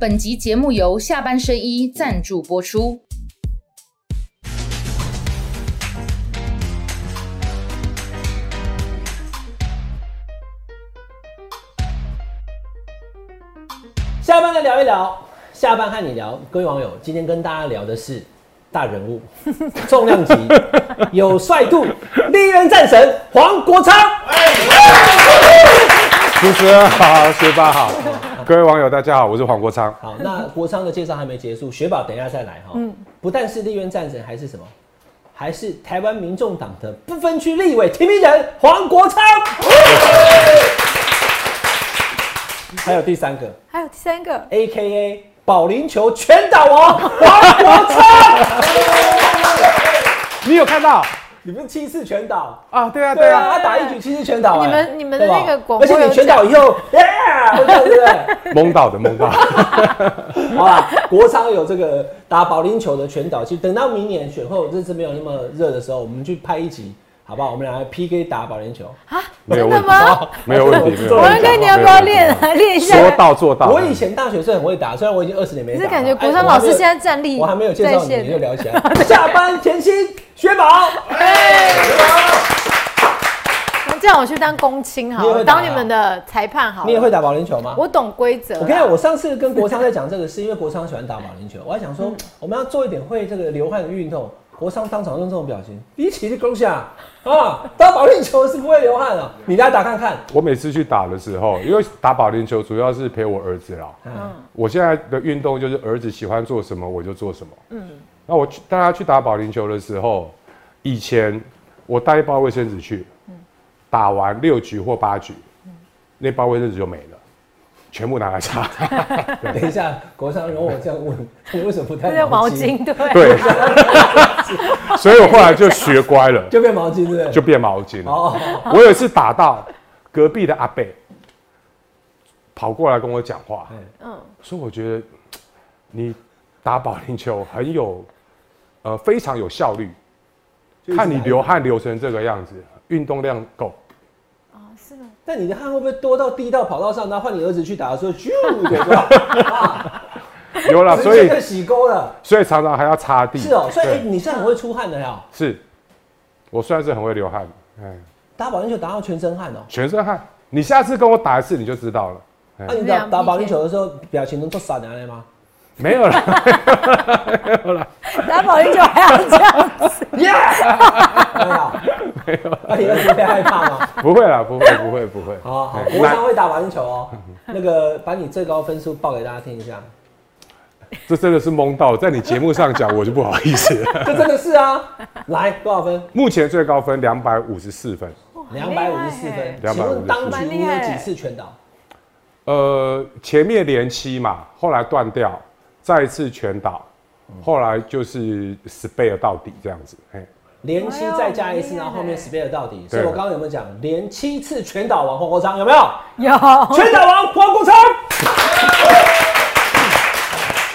本集节目由下半身衣赞助播出。下班来聊一聊，下班和你聊，各位网友，今天跟大家聊的是大人物，重量级，有帅度，历任战神黄国昌。主持人好，学霸好，各位网友大家好，我是黄国昌。好，那国昌的介绍还没结束，雪宝等一下再来哈。嗯，不但是立院战神，还是什么？还是台湾民众党的不分区立委提名人黄国昌。还有第三个还有第三个，，A K A 保龄球全岛王黄国昌。你有看到你不是七次全倒？啊？对啊，对啊，他打一局七次全倒、哎你们你们的那个广而且你全倒以后，耶，对不对？蒙到的，蒙到。好啦，国昌有这个打保龄球的全倒，其实等到明年选后日子没有那么热的时候，我们去拍一集，好不好？我们俩来 PK 打保龄球。没有问题真的吗？没有问题，没有我问题。们跟你要不要练啊？练一下。说到做到。我以前大学是很会打，虽然我已经二十年没打了。可是感觉国哎昌老师现在站立我还没有介绍你，你就聊起来。下班甜心雪宝，那这样我去当公亲好了，你也会打啊当你们的裁判好。你也会打保龄球吗？我懂规则。我跟你讲，我上次跟国昌在讲这个，是因为国昌喜欢打保龄球，我还想嗯说，我们要做一点会这个流汗的运动。国昌当场用这种表情，一起去攻下啊！打保龄球是不会流汗啊，你来打看看。我每次去打的时候，因为打保龄球主要是陪我儿子啦。嗯，我现在的运动就是儿子喜欢做什么我就做什么。嗯，那我去带他去打保龄球的时候，以前我带一包卫生纸去，打完六局或八局，那包卫生纸就没了，全部拿来擦。等一下，国昌容我这样问，你为什么不带毛毛巾，对。对，所以我后来就学乖了，就变毛巾，对不对？就变毛巾了。哦，我有一次打到隔壁的阿贝跑过来跟我讲话，嗯，说我觉得你打保龄球很有，呃，非常有效率。看你流汗流成这个样子，运动量够。哦，是吗？但你的汗会不会多到滴到跑道上，然后换你儿子去打的时候，咻，对吧？有了，所以在洗沟了。所以常常还要擦地。是哦，所以哎你是很会出汗的呀。是，我算是很会流汗，哎，打保龄球打到全身汗哦。全身汗。你下次跟我打一次你就知道了。哎那你打打保龄球的时候，表情能做傻娘来吗？没有了，没有了打保龄球还要这样子，耶！没有，没有。那你会害怕吗？不会啦，不会，不会，不会。好好，哎国昌会打保龄球哦。那个把你最高分数报给大家听一下。这真的是懵到，在你节目上讲我就不好意思了。这真的是啊。来，多少分？目前最高分两百五十四分，两百五十四分。254请问当初你有几次全倒？呃，前面连七嘛，后来断掉，再一次全倒，后来就是十倍的到底这样子。哎，连七再加一次，然后后面很 spare 到底。所以我刚刚有没有讲连七次全倒王黄国昌有没有？有。全倒王黄国昌。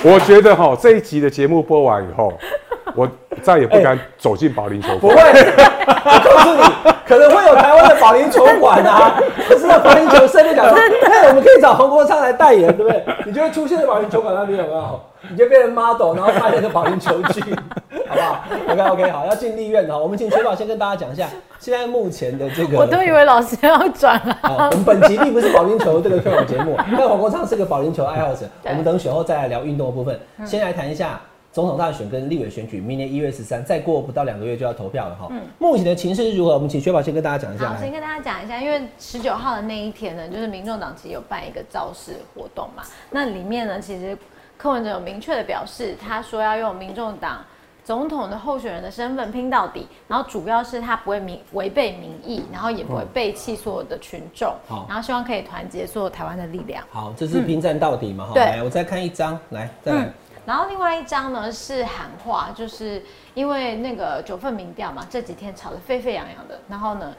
我觉得哈这一集的节目播完以后，我再也不敢走进保龄球馆不馆。会，我告诉你，可能会有台湾的保龄球馆啊，可不是那保龄球设备讲说，那我们可以找黄国昌来代言，对不对？你就会出现在保龄球馆那边有没有？你就变成 model，然后代言个保龄球剧，好不好？OK OK，好，要进立院哈。我们请雪宝先跟大家讲一下，现在目前的这个，我都以为老师要转了。我们本集并不是保龄球这个推广节目，但黄国昌是个保龄球爱好者。我们等选后再来聊运动的部分，先来谈一下总统大选跟立委选举，明年一月十三，再过不到两个月就要投票了哈。嗯目前的情势如何？我们请薛宝先跟大家讲一下好，先跟大家讲一下，因为十九号的那一天呢，就是民众党其实有办一个造势活动嘛。那里面呢，其实柯文哲有明确的表示，他说要用民众党总统的候选人的身份拼到底，然后主要是他不会民违背民意，然后也不会背弃所有的群众，好然后希望可以团结所有台湾的力量。好，这是拼战到底嘛哈。对来，我再看一张，来，再来。然后另外一张呢是喊话，就是因为那个九份民调嘛，这几天吵得沸沸扬扬的。然后呢，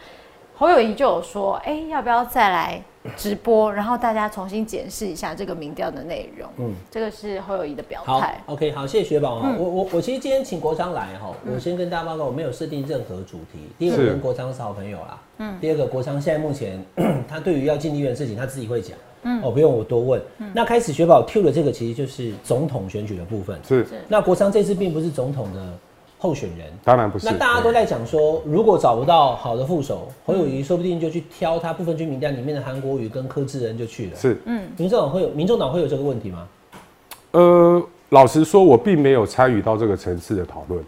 侯友谊就有说，哎，要不要再来直播，然后大家重新检视一下这个民调的内容。嗯，这个是侯友谊的表好态。，OK，好，谢谢雪宝嗯。我我我其实今天请国昌来哈，我先跟大家报告，我没有设定任何主题。第一个，是跟国昌是好朋友啦。嗯。第二个，国昌现在目前 他对于要进立院的事情，他自己会讲。嗯，哦，不用我多问。那开始雪宝 Q 的这个其实就是总统选举的部分。是，那国昌这次并不是总统的候选人，当然不是。那大家都在讲说，如果找不到好的副手，侯友谊说不定就去挑他部分区名单里面的韩国瑜跟柯志恩就去了。是，嗯，民众党会有民众党会有这个问题吗？呃，老实说，我并没有参与到这个层次的讨论。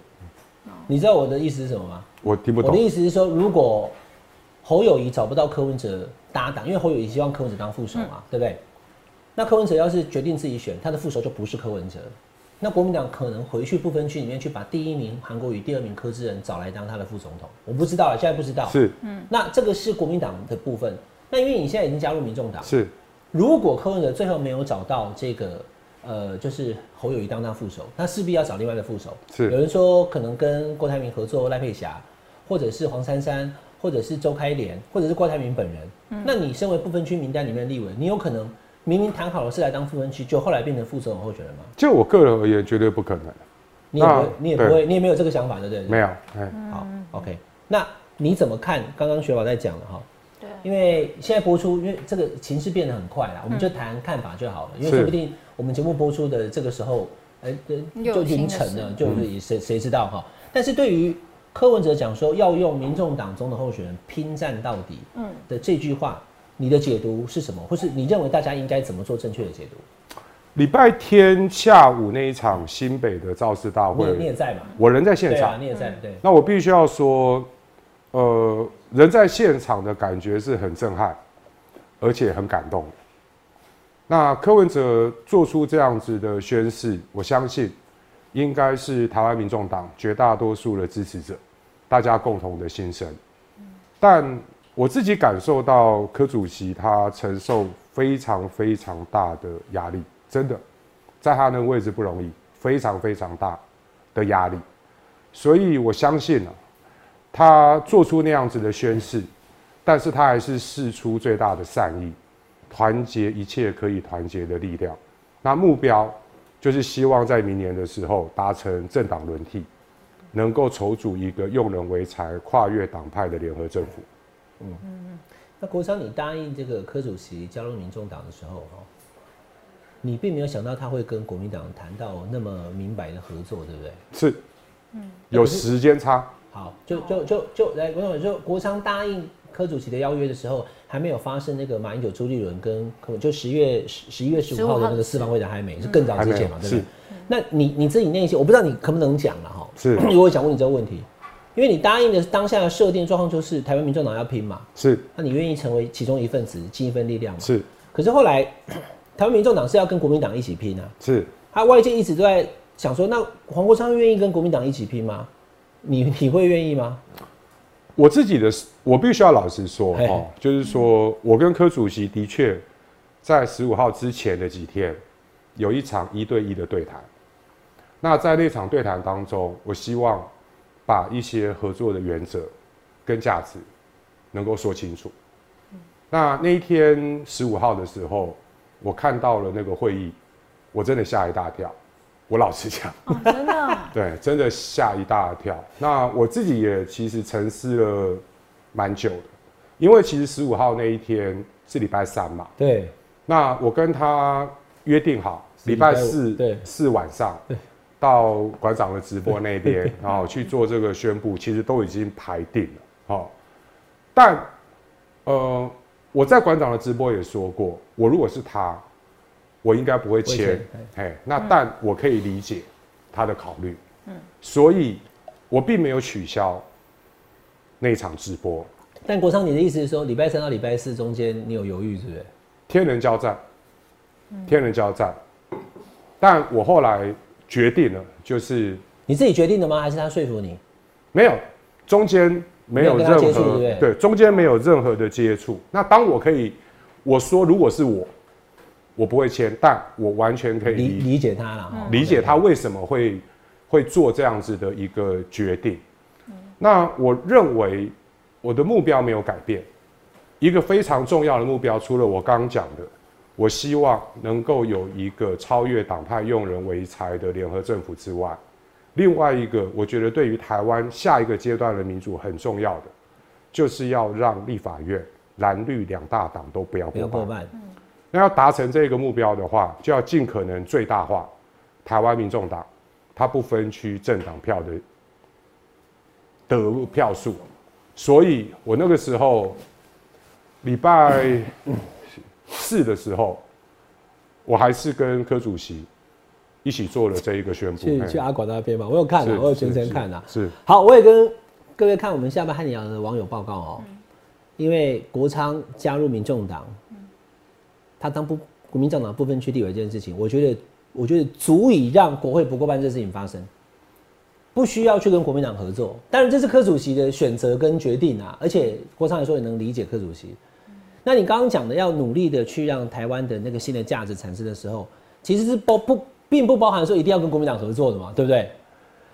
你知道我的意思是什么吗？我听不懂。我的意思是说，如果侯友谊找不到柯文哲搭档，因为侯友谊希望柯文哲当副手嘛，对不对？那柯文哲要是决定自己选，他的副手就不是柯文哲。那国民党可能回去不分区里面去把第一名韩国瑜、第二名柯志仁找来当他的副总统。我不知道啊，现在不知道。是，嗯。那这个是国民党的部分。那因为你现在已经加入民众党，是。如果柯文哲最后没有找到这个。呃，就是侯友谊当当副手，那势必要找另外的副手。是有人说可能跟郭台铭合作，赖佩霞，或者是黄珊珊，或者是周开莲，或者是郭台铭本人。嗯，那你身为不分区名单里面的立委，你有可能明明谈好了是来当不分区，就后来变成副总统候选人吗？就我个人而言，绝对不可能。你也不会，你也不会，你也没有这个想法，对不对？没有。哎，好，OK。那你怎么看？刚刚雪宝在讲了哈。对。因为现在播出，因为这个情势变得很快啦，我们就谈看法就好了。因为说不定。我们节目播出的这个时候，哎，就凌晨了，就是谁谁知道哈？但是对于柯文哲讲说要用民众党中的候选人拼战到底，嗯的这句话，你的解读是什么？或是你认为大家应该怎么做正确的解读？礼拜天下午那一场新北的造势大会，你也在嘛？我人在现场，你也在，对。那我必须要说，呃，人在现场的感觉是很震撼，而且很感动。那柯文哲做出这样子的宣誓，我相信应该是台湾民众党绝大多数的支持者，大家共同的心声。但我自己感受到柯主席他承受非常非常大的压力，真的，在他那个位置不容易，非常非常大的压力。所以我相信啊，他做出那样子的宣誓，但是他还是试出最大的善意。团结一切可以团结的力量，那目标就是希望在明年的时候达成政党轮替，能够筹组一个用人为才、跨越党派的联合政府。嗯嗯那国昌，你答应这个柯主席加入民众党的时候，哈，你并没有想到他会跟国民党谈到那么明白的合作，对不对？是，嗯，有时间差。好，就就就就来，国长就国昌答应柯主席的邀约的时候。还没有发生那个马英九、朱立伦跟可能就十月十十一月十五号的那个四方会谈还没是更早之前嘛，对不对？那你你自己内心，我不知道你可不能讲了哈。是，我也想问你这个问题，因为你答应的当下的设定状况就是台湾民众党要拼嘛，是，那你愿意成为其中一份子，尽一份力量嘛？是。可是后来 台湾民众党是要跟国民党一起拼啊，是。他外界一直都在想说，那黄国昌愿意跟国民党一起拼吗？你你会愿意吗？我自己的，我必须要老实说，哦，就是说我跟柯主席的确在十五号之前的几天有一场一对一的对谈。那在那场对谈当中，我希望把一些合作的原则跟价值能够说清楚。那那一天十五号的时候，我看到了那个会议，我真的吓一大跳。我老实讲，真的，对，真的吓一大跳。那我自己也其实沉思了蛮久的，因为其实十五号那一天是礼拜三嘛。对。那我跟他约定好，礼拜四四晚上，到馆长的直播那边，然后去做这个宣布，其实都已经排定了。好，但呃，我在馆长的直播也说过，我如果是他。我应该不会签，哎，那但我可以理解他的考虑，嗯，所以我并没有取消那场直播。但国昌，你的意思是说，礼拜三到礼拜四中间你有犹豫，是不是？天人交战，天人交战。但我后来决定了，就是你自己决定的吗？还是他说服你？没有，中间没有任何对，中间没有任何的接触。那当我可以我说，如果是我。我不会签，但我完全可以理理解他了，理解他为什么会会做这样子的一个决定。那我认为我的目标没有改变，一个非常重要的目标，除了我刚刚讲的，我希望能够有一个超越党派、用人为才的联合政府之外，另外一个我觉得对于台湾下一个阶段的民主很重要的，就是要让立法院蓝绿两大党都不要过半。那要达成这个目标的话，就要尽可能最大化台湾民众党它不分区政党票的得票数。所以我那个时候礼拜四的时候，我还是跟柯主席一起做了这一个宣布。去去阿广那边嘛，我有看啊，我有全程看啊。是好，我也跟各位看我们下班和你聊的网友报告哦，因为国昌加入民众党，他当不国民党党不分区立委这件事情，我觉得我觉得足以让国会不过半这事情发生，不需要去跟国民党合作。当然这是柯主席的选择跟决定啊，而且郭昌来说也能理解柯主席。那你刚刚讲的要努力的去让台湾的那个新的价值产生的时候，其实是包不并不包含说一定要跟国民党合作的嘛，对不对？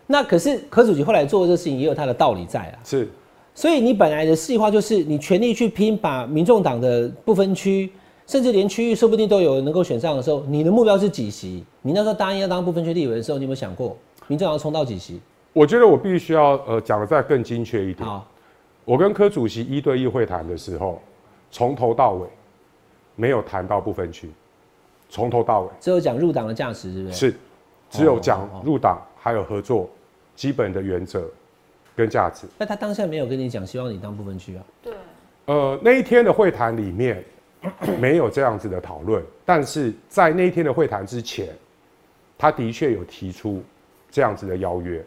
那可是柯主席后来做的这事情也有他的道理在啊。是，所以你本来的计划就是你全力去拼，把民众党的不分区，甚至连区域说不定都有能够选上的时候，你的目标是几席？你那时候答应要当不分区立委的时候，你有没有想过民众党要冲到几席？我觉得我必须要呃讲的再更精确一点。好，我跟柯主席一对一会谈的时候，从头到尾没有谈到不分区，从头到尾只有讲入党的价值，是不是？。是只有讲入党还有合作基本的原则跟价值。那他当下没有跟你讲，希望你当不分区啊？对，呃，那一天的会谈里面 没有这样子的讨论，但是在那一天的会谈之前，他的确有提出这样子的邀约。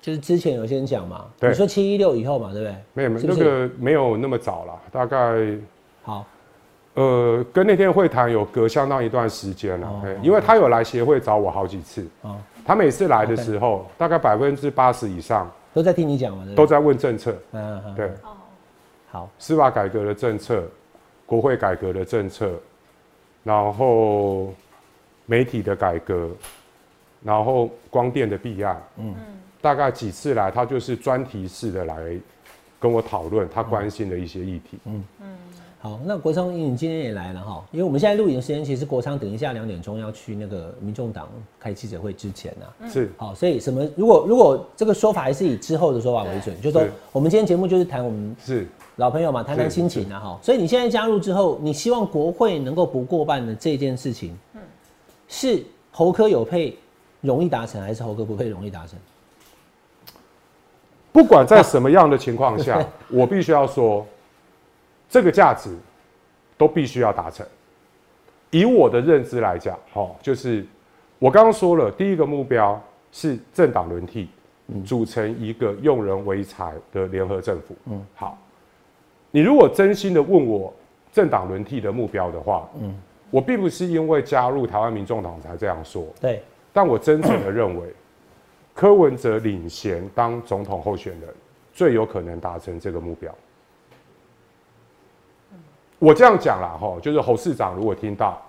就是之前有先讲嘛，对。你说七一六以后嘛，对不对？没有没有，是是？那个没有那么早了，大概好，呃跟那天会谈有隔相当一段时间了、因为他有来协会找我好几次，哦，他每次来的时候，大概百分之八十以上都在听你讲嘛？都在问政策，嗯对，哦，好，司法改革的政策、国会改革的政策，然后媒体的改革，然后光电的弊案，嗯，大概几次来，他就是专题式的来跟我讨论他关心的一些议题。好，那国昌，你今天也来了哈，因为我们现在录影的时间，其实国昌等一下两点钟要去那个民众党开记者会之前呢、是好，所以什么？如果如果这个说法还是以之后的说法为准，就是说我们今天节目就是谈我们是，老朋友嘛，谈谈亲情啊哈。所以你现在加入之后，你希望国会能够不过半的这件事情，是侯科有配容易达成，还是侯科不配容易达成？不管在什么样的情况下，我必须要说，这个价值都必须要达成。以我的认知来讲，哦，就是我刚刚说了，第一个目标是政党轮替，组成一个用人为才的联合政府。嗯，好，你如果真心的问我政党轮替的目标的话，嗯，我并不是因为加入台湾民众党才这样说，对，但我真诚的认为，柯文哲领衔当总统候选人，最有可能达成这个目标。我这样讲啦，哈，就是侯市长如果听到，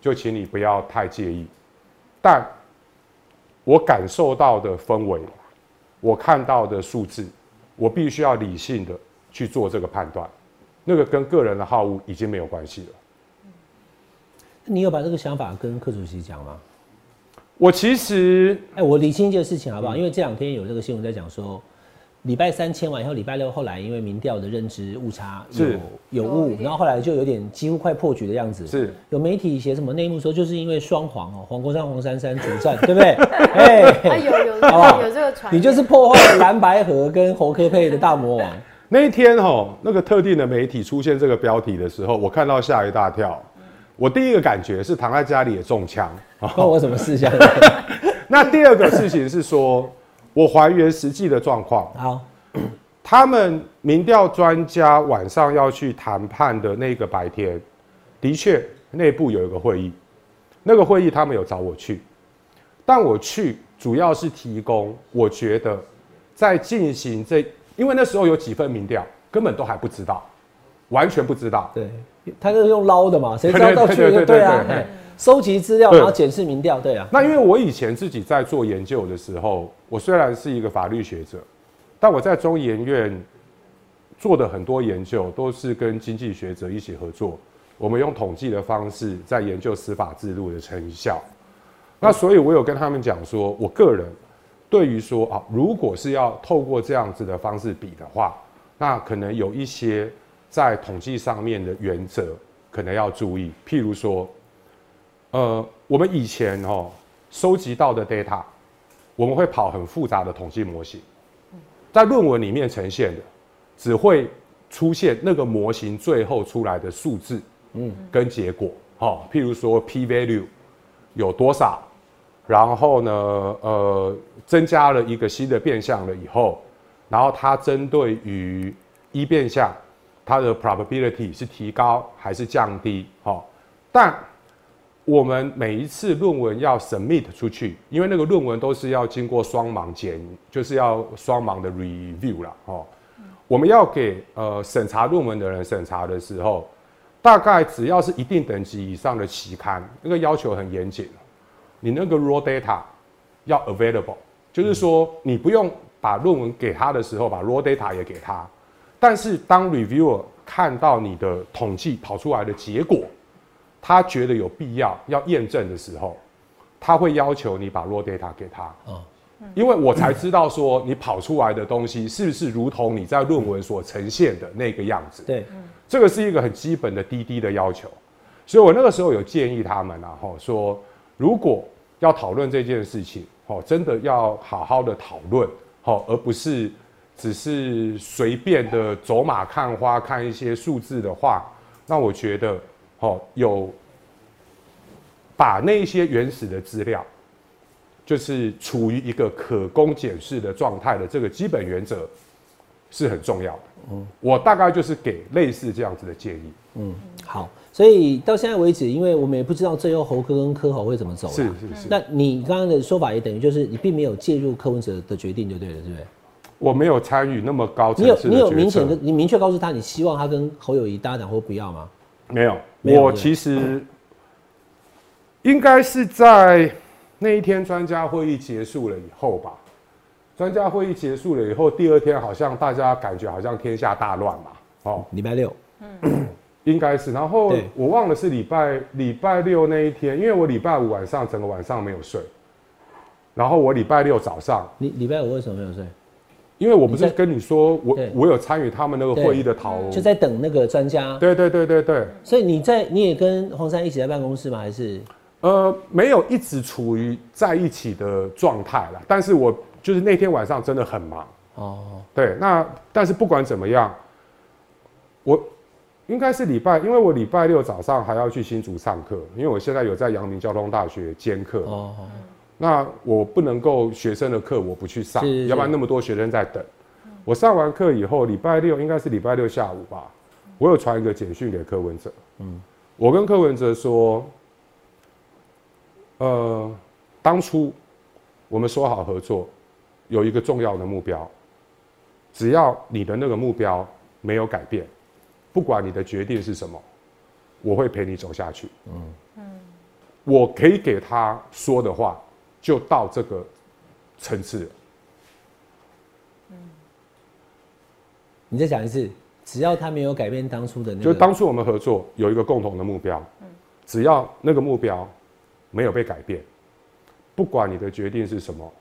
就请你不要太介意。但我感受到的氛围，我看到的数字，我必须要理性的去做这个判断，那个跟个人的好恶已经没有关系了。你有把这个想法跟柯主席讲吗？我其实哎、我理清一件事情好不好？因为这两天有这个新闻在讲说，礼拜三签完以后，礼拜六后来因为民调的认知误差有是有误，然后后来就有点几乎快破局的样子。是有媒体写什么内幕说，就是因为双黄哦，黄国昌、黄珊珊主战，对不对？哎、啊有有有这个传，你就是破坏了蓝白河跟侯科佩的大魔王。那一天哈，那个特定的媒体出现这个标题的时候，我看到吓一大跳。我第一个感觉是躺在家里也中枪。关我什么事？现 那第二个事情是说，我还原实际的状况。好，他们民调专家晚上要去谈判的那个白天，的确内部有一个会议，那个会议他们有找我去，但我去主要是提供，我觉得在进行这，因为那时候有几份民调根本都还不知道，完全不知道。对，他就是用捞的嘛，谁知道到去对对对对对啊收集资料，然后检视民调，对啊。那因为我以前自己在做研究的时候，我虽然是一个法律学者，但我在中研院做的很多研究都是跟经济学者一起合作，我们用统计的方式在研究司法制度的成效。那所以，我有跟他们讲说，我个人对于说啊，如果是要透过这样子的方式比的话，那可能有一些在统计上面的原则可能要注意，譬如说，呃，我们以前哦收集到的 data，我们会跑很复杂的统计模型，在论文里面呈现的，只会出现那个模型最后出来的数字，嗯，跟结果，哦，譬如说 p value 有多少，然后呢，呃，增加了一个新的变项了以后，然后它针对于一变项，它的 probability 是提高还是降低，哦，但我们每一次论文要 submit 出去，因为那个论文都是要经过双盲检，就是要双盲的 review 啦，哦，我们要给呃审查论文的人审查的时候，大概只要是一定等级以上的期刊，那个要求很严谨，你那个 raw data 要 available，就是说你不用把论文给他的时候，把 raw data 也给他，但是当 reviewer 看到你的统计跑出来的结果，他觉得有必要要验证的时候，他会要求你把 raw data 给他。哦因为我才知道说你跑出来的东西是不是如同你在论文所呈现的那个样子。对，这个是一个很基本的滴滴的要求，所以我那个时候有建议他们啊，吼说如果要讨论这件事情，哦，真的要好好的讨论，哦，而不是只是随便的走马看花看一些数字的话，那我觉得，哦，有把那些原始的资料，就是处于一个可供检视的状态的这个基本原则是很重要的。嗯，我大概就是给类似这样子的建议。嗯，好，所以到现在为止，因为我们也不知道最后侯科跟科侯会怎么走啦，是是是，那你刚刚的说法也等于就是你并没有介入柯文哲的决定，就对了，对不对？我没有参与那么高你有你有明显的，你明确告诉他，你希望他跟侯友谊搭档或不要吗？没有，我其实应该是在那一天专家会议结束了以后吧。专家会议结束了以后，第二天好像大家感觉好像天下大乱嘛，哦，礼拜六，嗯应该是。然后我忘了是礼拜礼拜六那一天，因为我礼拜五晚上整个晚上没有睡，然后我礼拜六早上，你礼拜五为什么没有睡？因为我不是跟你说我我有参与他们那个对。会议的讨论，就在等那个专家。对对对对对，所以你在你也跟黄山一起在办公室吗？还是？呃，没有一直处于在一起的状态了，但是我就是那天晚上真的很忙，哦？对，那但是不管怎么样，我应该是礼拜，因为我礼拜六早上还要去新竹上课，因为我现在有在阳明交通大学兼课，哦，那我不能够学生的课我不去上，是是。要不然那么多学生在等。我上完课以后，礼拜六应该是礼拜六下午吧，我有传一个简讯给柯文哲，嗯，我跟柯文哲说，呃，当初我们说好合作，有一个重要的目标，只要你的那个目标没有改变，不管你的决定是什么，我会陪你走下去。我可以给他说的话，就到这个层次了。你再讲一次，只要他没有改变当初的那就，当初我们合作有一个共同的目标，只要那个目标没有被改变，不管你的决定是什么，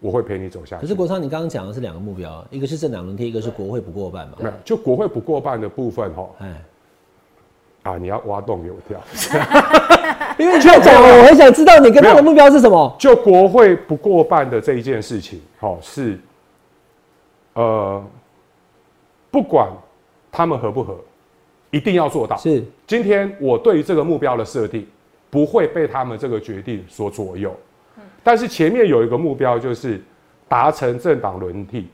我会陪你走下去。可是国昌，你刚刚讲的是两个目标，一个是政党轮替，一个是国会不过半嘛。没有，就国会不过半的部分哈哎，啊，你要挖洞给我跳。因为你这样讲了，我很想知道你跟他的目标是什么。就国会不过半的这一件事情，好、是，呃，不管他们合不合，一定要做到。是今天我对于这个目标的设定，不会被他们这个决定所左右。但是前面有一个目标，就是达成政党轮替，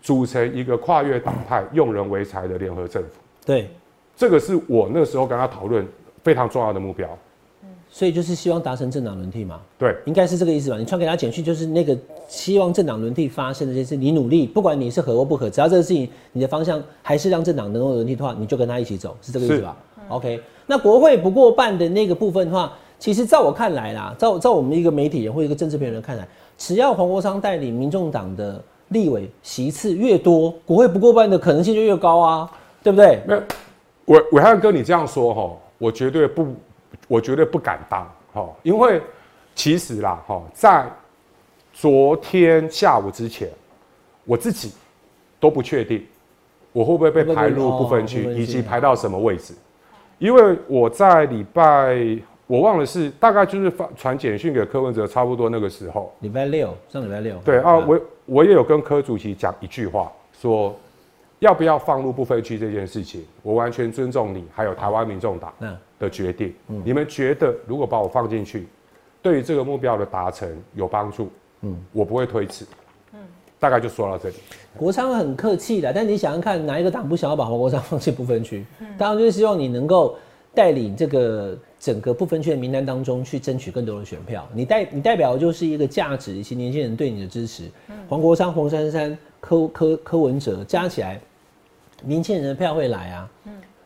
组成一个跨越党派、用人为才的联合政府。对，这个是我那时候跟他讨论非常重要的目标。所以就是希望达成政党轮替嘛，对，应该是这个意思吧？你传给他简讯，就是那个希望政党轮替发生的这件事，你努力，不管你是合或不合，只要这个事情你的方向还是让政党能够轮替的话，你就跟他一起走，是这个意思吧？OK，那国会不过半的那个部分的话，其实在我看来啦，照照我们一个媒体人或一个政治评论人看来，只要黄国昌带领民众党的立委席次越多，国会不过半的可能性就越高啊，对不对？没有，伟伟汉哥，你这样说哈，我绝对不，我绝对不敢当哈，因为其实啦哈，在昨天下午之前，我自己都不确定我会不会被排入不分区，以及排到什么位置？因为我在礼拜我忘了是大概就是发传简讯给柯文哲，差不多那个时候。礼拜六，上礼拜六。对啊，我我也有跟柯主席讲一句话，说要不要放入不分区这件事情，我完全尊重你，还有台湾民众党的决定。你们觉得如果把我放进去，对于这个目标的达成有帮助？嗯，我不会推辞。大概就说到这里。国昌很客气的，但你想想看，哪一个党不想要把黄国昌放进不分区？当然就是希望你能够带领这个整个不分区的名单当中去争取更多的选票。你代你代表就是一个价值以及年轻人对你的支持。黄国昌、黄珊珊、柯柯柯文哲加起来，年轻人的票会来啊。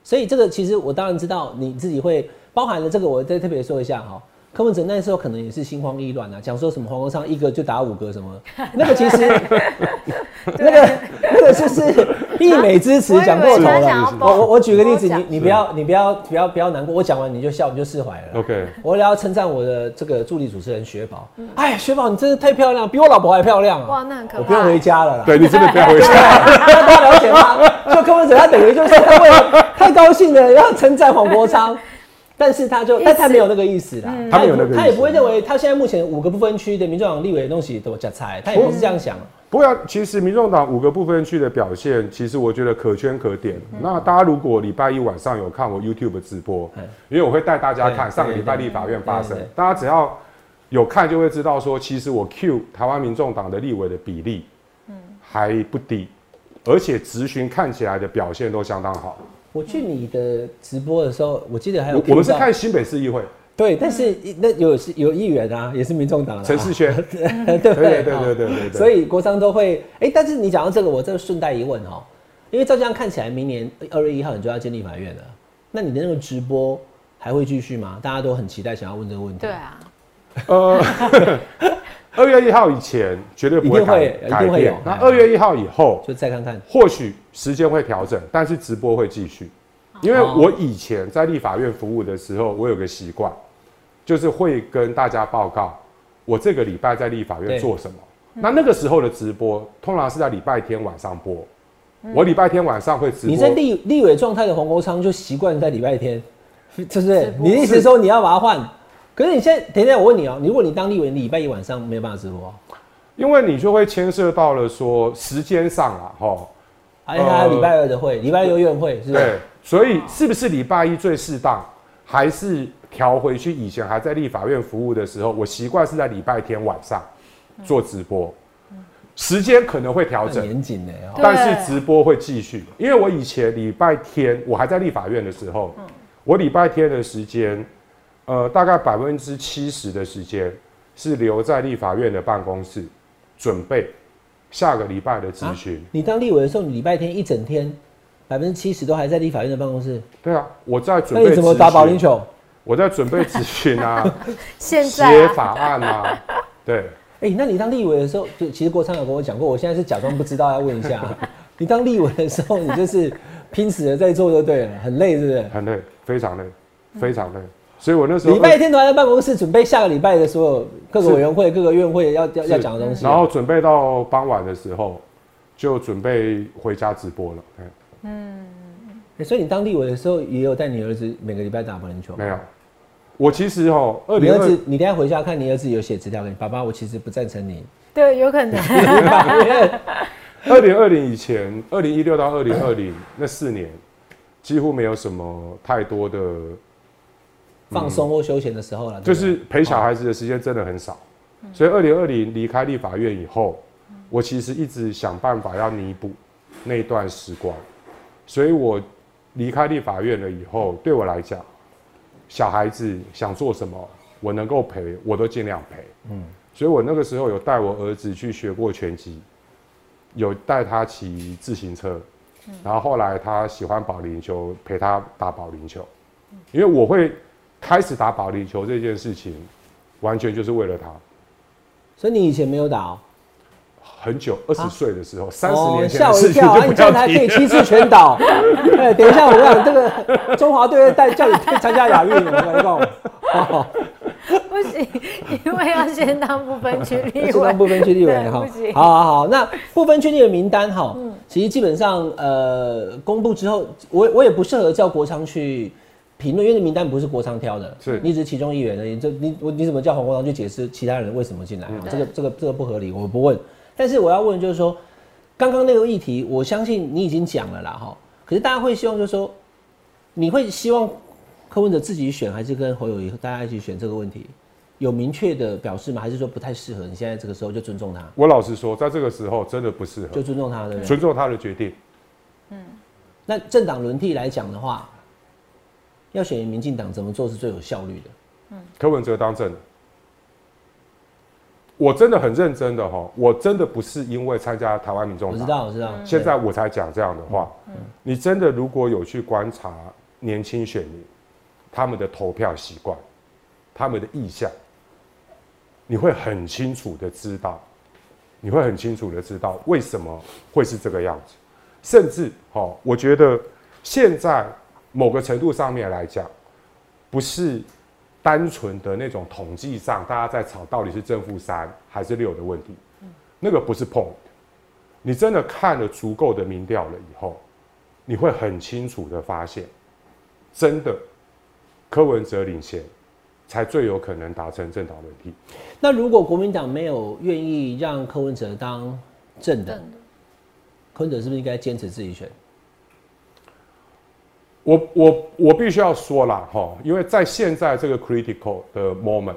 所以这个其实我当然知道你自己会包含了这个，我再特别说一下哈。柯文哲那时候可能也是心慌意乱啊，讲说什么黄国昌一个就打五个什么，那个其实那个那个就是溢美之词讲过头了。我我我举个例子，你你不要你不要不要不要难过，我讲完你就笑你就释怀了。OK，我要称赞我的这个助理主持人雪宝，哎，雪宝你真是太漂亮，比我老婆还漂亮啊！哇，那很可我不用回家了啦。对你真的不要回家，大家了解吗？就柯文哲他等于就是他为了太高兴了，要称赞黄国昌。但是他就，但他没有那个意思啦，他没有那个，他也不会认为他现在目前五个不分区的民众党立委的东西都加猜，他也不是这样想。不过，其实民众党五个不分区的表现，其实我觉得可圈可点。那大家如果礼拜一晚上有看我 YouTube 直播，因为我会带大家看上个礼拜立法院发生，大家只要有看就会知道说，其实我 Q 台湾民众党的立委的比例，还不低，而且咨询看起来的表现都相当好。我去你的直播的时候，我记得还有我们是看新北市议会，对，但是那有是有议员啊，也是民众党的陈世轩，对对对对对对，所以国商都会哎，但是你讲到这个，我这个顺带一问哦，因为照这样看起来，明年二月一号你就要建立法院了，那你的那个直播还会继续吗？大家都很期待，想要问这个问题。对啊，呃，二月一号以前绝对不会会一定会有，那二月一号以后就再看看，或许。时间会调整，但是直播会继续。因为我以前在立法院服务的时候，我有个习惯，就是会跟大家报告我这个礼拜在立法院做什么。那那个时候的直播，通常是在礼拜天晚上播。我礼拜天晚上会直播。你在立立委状态的黄国昌就习惯在礼拜天，是不是？你的意思说你要把它换？可是你现在，等一下我问你哦，如果你当立委，礼拜一晚上没有办法直播，因为你就会牵涉到了说时间上啊，哈。还有礼拜二的会，礼拜六院会是对，所以是不是礼拜一最适当？还是调回去以前还在立法院服务的时候，我习惯是在礼拜天晚上做直播，时间可能会调整，严谨的，但是直播会继续。因为我以前礼拜天我还在立法院的时候，我礼拜天的时间，呃，大概百分之七十的时间是留在立法院的办公室准备。下个礼拜的咨询，你当立委的时候，你礼拜天一整天，百分之七十都还在立法院的办公室。对啊，我在准备。那你怎么打保龄球？我在准备咨询啊，写法案啊。对。哎，那你当立委的时候，就其实郭昌有跟我讲过，我现在是假装不知道，要问一下。你当立委的时候，你就是拼死的在做就对了，很累，是不是？很累，非常累，非常累。所以我那时候礼拜天都还在办公室准备下个礼拜的所有各个委员会、各个院会要要要讲的东西，然后准备到傍晚的时候就准备回家直播了。嗯，所以你当立委的时候也有带你儿子每个礼拜打保龄球？没有，我其实哦，你儿子，你等下回家看你儿子有写纸条给你爸爸，我其实不赞成你。对，有可能。二零二零以前，二零一六到二零二零那四年，几乎没有什么太多的。放松或休闲的时候了，就是陪小孩子的时间真的很少，所以二零二零离开立法院以后，我其实一直想办法要弥补那段时光，所以我离开立法院了以后，对我来讲，小孩子想做什么，我能够陪，我都尽量陪。嗯，所以我那个时候有带我儿子去学过拳击，有带他骑自行车，然后后来他喜欢保龄球，陪他打保龄球，因为我会。开始打保龄球这件事情，完全就是为了他。所以你以前没有打哦？很久，二十岁的时候，三十年前吓我一跳，啊！你这样还可以七次全倒。哎，等一下，我讲这个中华队会带叫你参加亚运，我跟你讲。不行，因为要先当不分区立委。当不分区立委哈。好好好，那不分区立委名单哈，现其实基本上呃公布之后，我我也不适合叫国昌去评论，因为名单不是国昌挑的，是你只是其中一员而已。这你我你怎么叫黄国昌去解释其他人为什么进来？这个这个这个不合理，我不问。但是我要问就是说，刚刚那个议题，我相信你已经讲了啦哈。可是大家会希望就是说，你会希望柯文哲自己选，还是跟侯友谊大家一起选这个问题？有明确的表示吗？还是说不太适合？你现在这个时候就尊重他，我老实说，在这个时候真的不适合就，尊重他，对不对？尊重他的决定。嗯那政党轮替来讲的话，要选民进党怎么做是最有效率的？嗯柯文哲当政的，我真的很认真的哈，我真的不是因为参加台湾民众，我知道，我知道。现在我才讲这样的话。你真的如果有去观察年轻选民他们的投票习惯、他们的意向，你会很清楚的知道，你会很清楚的知道为什么会是这个样子。甚至，哈，我觉得现在某个程度上面来讲，不是单纯的那种统计上大家在吵到底是正负三还是六的问题，那个不是 point。你真的看了足够的民调了以后，你会很清楚的发现，真的柯文哲领先，才最有可能达成政党轮替。那如果国民党没有愿意让柯文哲当正的，柯文哲是不是应该坚持自己选？我我我必须要说啦，哈，因为在现在这个 critical 的 moment，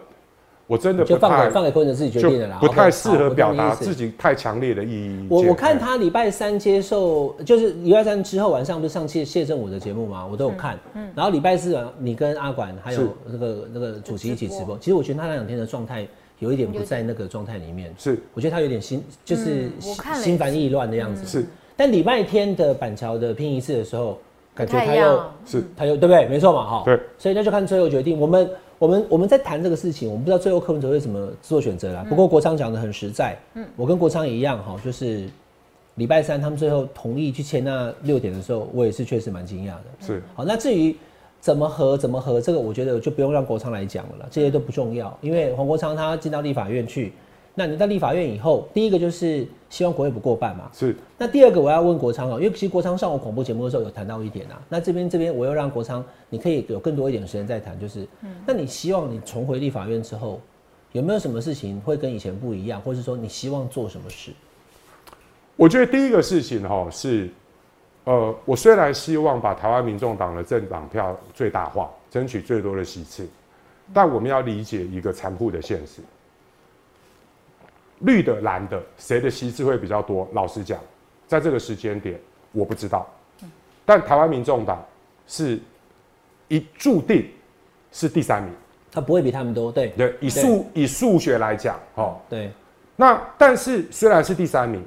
我真的就放不太给放给柯文哲自己决定的啦，不太适合表达自己太强烈的意义。我我看他礼拜三接受，就是礼拜三之后晚上不是上谢谢振武的节目吗？我都有看。嗯然后礼拜四晚你跟阿管还有那个那个主席一起直播。其实我觉得他那两天的状态有一点不在那个状态里面，是我觉得他有点心就是心烦意乱的样子。是但礼拜天的板桥的拼一次的时候，感觉他又是他又对不对？没错嘛，哈。对。所以那就看最后决定。我们我们我们在谈这个事情，我们不知道最后柯文哲会怎么做选择啦。不过国昌讲的很实在，嗯，我跟国昌也一样哈，就是礼拜三他们最后同意去签那六点的时候，我也是确实蛮惊讶的。是好，那至于怎么合怎么合，这个我觉得就不用让国昌来讲了啦，这些都不重要，因为黄国昌他进到立法院去，那你在立法院以后，第一个就是希望国会不过半嘛，是。那第二个我要问国昌哦，因为其实国昌上我广播节目的时候有谈到一点啊，那这边这边我又让国昌，你可以有更多一点时间再谈，就是，嗯。那你希望你重回立法院之后，有没有什么事情会跟以前不一样，或是说你希望做什么事？我觉得第一个事情哈是，呃，我虽然希望把台湾民众党的政党票最大化，争取最多的席次，但我们要理解一个残酷的现实：绿的、蓝的，谁的席次会比较多？老实讲，在这个时间点，我不知道。但台湾民众党是一注定是第三名。他不会比他们多，对对，以数以数学来讲，哦，对，那但是虽然是第三名，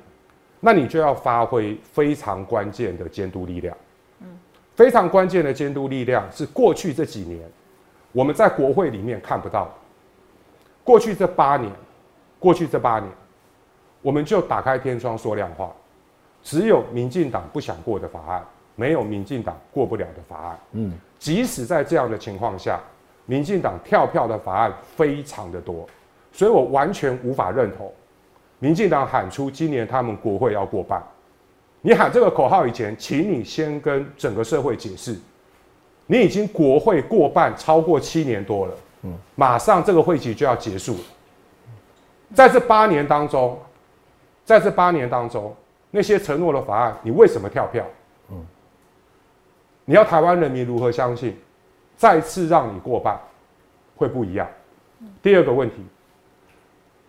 那你就要发挥非常关键的监督力量。非常关键的监督力量是过去这几年我们在国会里面看不到的。过去这八年，过去这八年，我们就打开天窗说亮话，只有民进党不想过的法案，没有民进党过不了的法案。嗯，即使在这样的情况下，民进党跳票的法案非常的多，所以我完全无法认同民进党喊出今年他们国会要过半。你喊这个口号以前，请你先跟整个社会解释，你已经国会过半超过七年多了，嗯，马上这个会期就要结束了。在这八年当中，在这八年当中，那些承诺的法案，你为什么跳票？嗯，你要台湾人民如何相信，再次让你过半会不一样？第二个问题，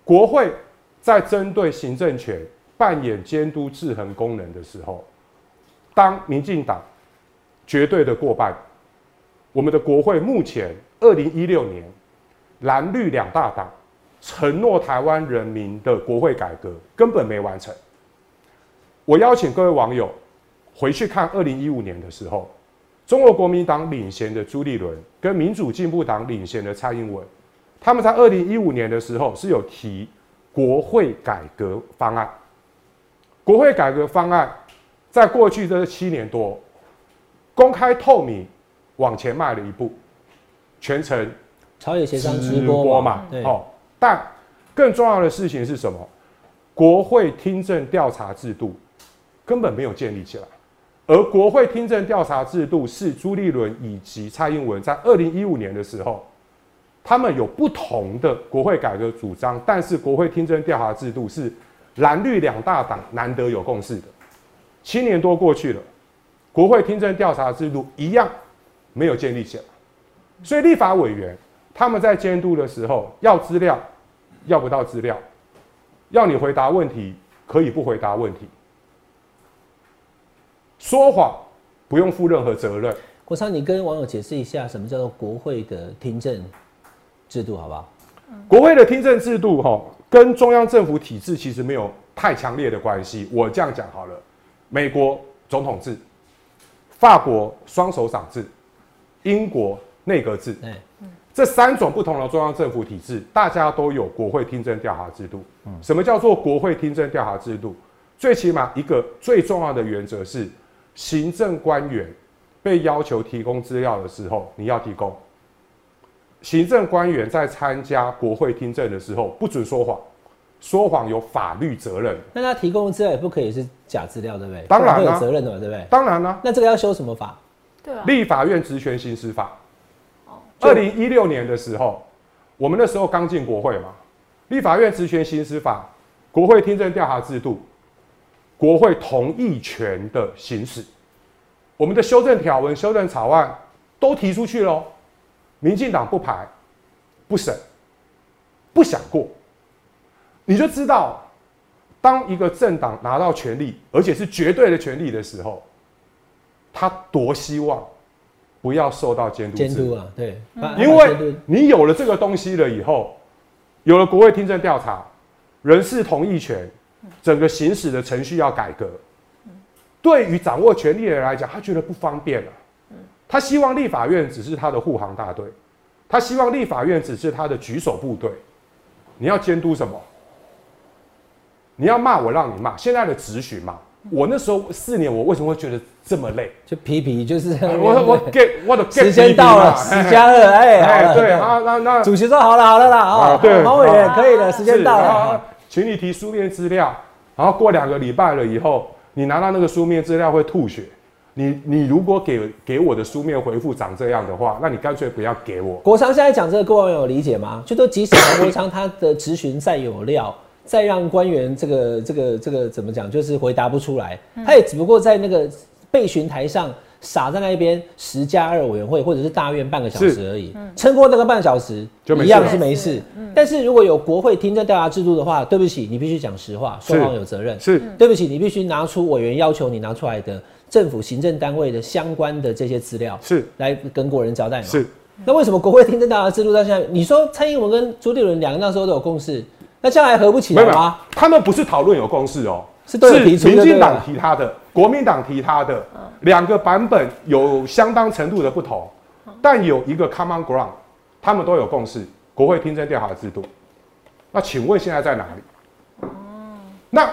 国会在针对行政权扮演监督制衡功能的时候，当民进党绝对的过半，我们的国会目前二零一六年蓝绿两大党承诺台湾人民的国会改革根本没完成。我邀请各位网友回去看二零一五年的时候，中国国民党领衔的朱立伦跟民主进步党领衔的蔡英文，他们在二零一五年的时候是有提国会改革方案。国会改革方案在过去这七年多，公开透明往前迈了一步，全程朝野协商直直播嘛播嘛，，对，哦，但更重要的事情是什么？国会听证调查制度根本没有建立起来。而国会听证调查制度是朱立伦以及蔡英文在二零一五年的时候，他们有不同的国会改革主张，但是国会听证调查制度是蓝绿两大党难得有共识的。七年多过去了，国会听证调查制度一样没有建立起来，所以立法委员他们在监督的时候要资料要不到资料，要你回答问题可以不回答问题。说谎不用负任何责任。国昌，你跟网友解释一下什么叫做国会的听证制度，好不好？国会的听证制度，哈，跟中央政府体制其实没有太强烈的关系。我这样讲好了，美国总统制，法国双手掌制，英国内阁制，这三种不同的中央政府体制，大家都有国会听证调查制度。什么叫做国会听证调查制度？最起码一个最重要的原则是。行政官员被要求提供资料的时候，你要提供。行政官员在参加国会听证的时候，不准说谎，说谎有法律责任。那他提供的资料也不可以是假资料，对不对？当然有责任的嘛，对不对？当然了。那这个要修什么法？对啊。立法院职权行使法。二零一六年的时候，我们那时候刚进国会嘛，立法院职权行使法，国会听证调查制度。国会同意权的行使，我们的修正条文、修正草案都提出去喽。民进党不排、不审、不想过，你就知道，当一个政党拿到权力，而且是绝对的权力的时候，他多希望不要受到监督。监督啊，对，因为你有了这个东西了以后，有了国会听证调查、人事同意权。整个行使的程序要改革，对于掌握权力的人来讲，他觉得不方便了。他希望立法院只是他的护航大队，他希望立法院只是他的举手部队。你要监督什么？你要骂我，让你骂。现在的质询嘛，我那时候四年，我为什么会觉得这么累？就皮皮就是 我我给我的时间到了，十加二，哎哎，对啊，那那主席说好了好了啦，啊，对，毛委员可以了，时间到了。请你提书面资料，然后过两个礼拜了以后，你拿到那个书面资料会吐血。你你如果给给我的书面回复长这样的话，那你干脆不要给我。国昌现在讲这个，各位有理解吗？就说即使国昌他的咨询再有料，再让官员这个这个这个怎么讲，就是回答不出来，他也只不过在那个备询台上。傻在那边十加二委员会或者是大院半个小时而已，撑过那个半小时一样是没事。但是如果有国会听证调查制度的话，对不起，你必须讲实话，双方有责任。是，对不起，你必须拿出委员要求你拿出来的政府行政单位的相关的这些资料，是。来跟国人交代嘛？是。那为什么国会听证调查制度到现在，你说蔡英文跟朱立伦两个那时候都有共识，那将来合不起来吗？他们不是讨论有共识哦。是民进党提他的，国民党提他的，两个版本有相当程度的不同，但有一个 common ground，他们都有共识。国会听证调查制度，那请问现在在哪里？那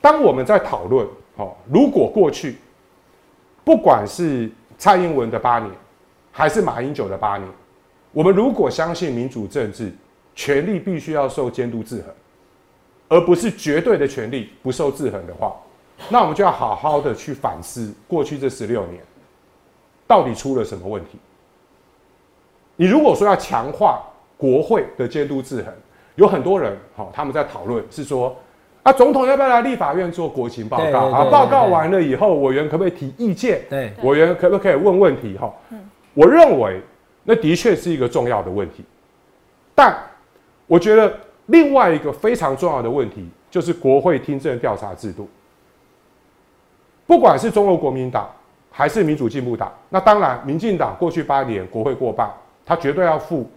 当我们在讨论，哦，如果过去不管是蔡英文的八年，还是马英九的八年，我们如果相信民主政治，权力必须要受监督制衡。而不是绝对的权力不受制衡的话，那我们就要好好的去反思过去这十六年到底出了什么问题。你如果说要强化国会的监督制衡，有很多人哈他们在讨论是说啊，总统要不要来立法院做国情报告啊？报告完了以后，委员可不可以提意见？对，委员可不可以问问题？哈，我认为那的确是一个重要的问题，但我觉得。另外一个非常重要的问题就是国会听证调查制度。不管是中国国民党还是民主进步党，那当然，民进党过去八年国会过半，他绝对要负